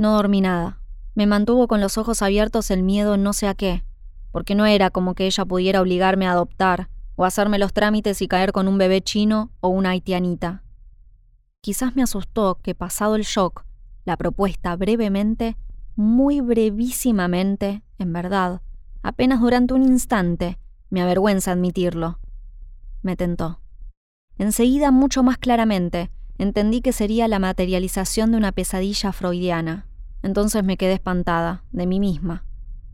No dormí nada. Me mantuvo con los ojos abiertos el miedo no sé a qué, porque no era como que ella pudiera obligarme a adoptar o hacerme los trámites y caer con un bebé chino o una haitianita. Quizás me asustó que pasado el shock, la propuesta brevemente, muy brevísimamente, en verdad, apenas durante un instante, me avergüenza admitirlo. Me tentó. Enseguida, mucho más claramente, entendí que sería la materialización de una pesadilla freudiana. Entonces me quedé espantada, de mí misma,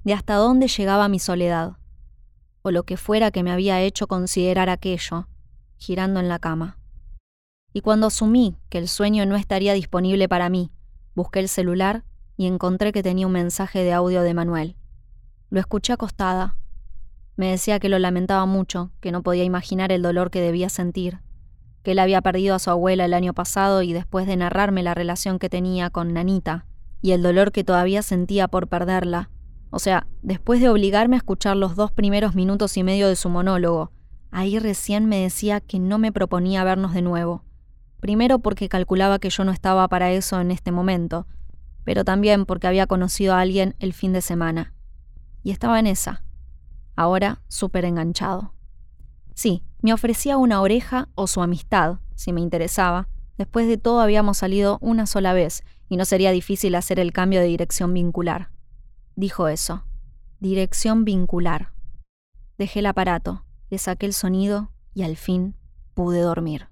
de hasta dónde llegaba mi soledad, o lo que fuera que me había hecho considerar aquello, girando en la cama. Y cuando asumí que el sueño no estaría disponible para mí, busqué el celular y encontré que tenía un mensaje de audio de Manuel. Lo escuché acostada. Me decía que lo lamentaba mucho, que no podía imaginar el dolor que debía sentir, que él había perdido a su abuela el año pasado y después de narrarme la relación que tenía con Nanita y el dolor que todavía sentía por perderla, o sea, después de obligarme a escuchar los dos primeros minutos y medio de su monólogo, ahí recién me decía que no me proponía vernos de nuevo. Primero porque calculaba que yo no estaba para eso en este momento, pero también porque había conocido a alguien el fin de semana. Y estaba en esa. Ahora súper enganchado. Sí, me ofrecía una oreja o su amistad, si me interesaba. Después de todo habíamos salido una sola vez y no sería difícil hacer el cambio de dirección vincular. Dijo eso. Dirección vincular. Dejé el aparato, le saqué el sonido y al fin pude dormir.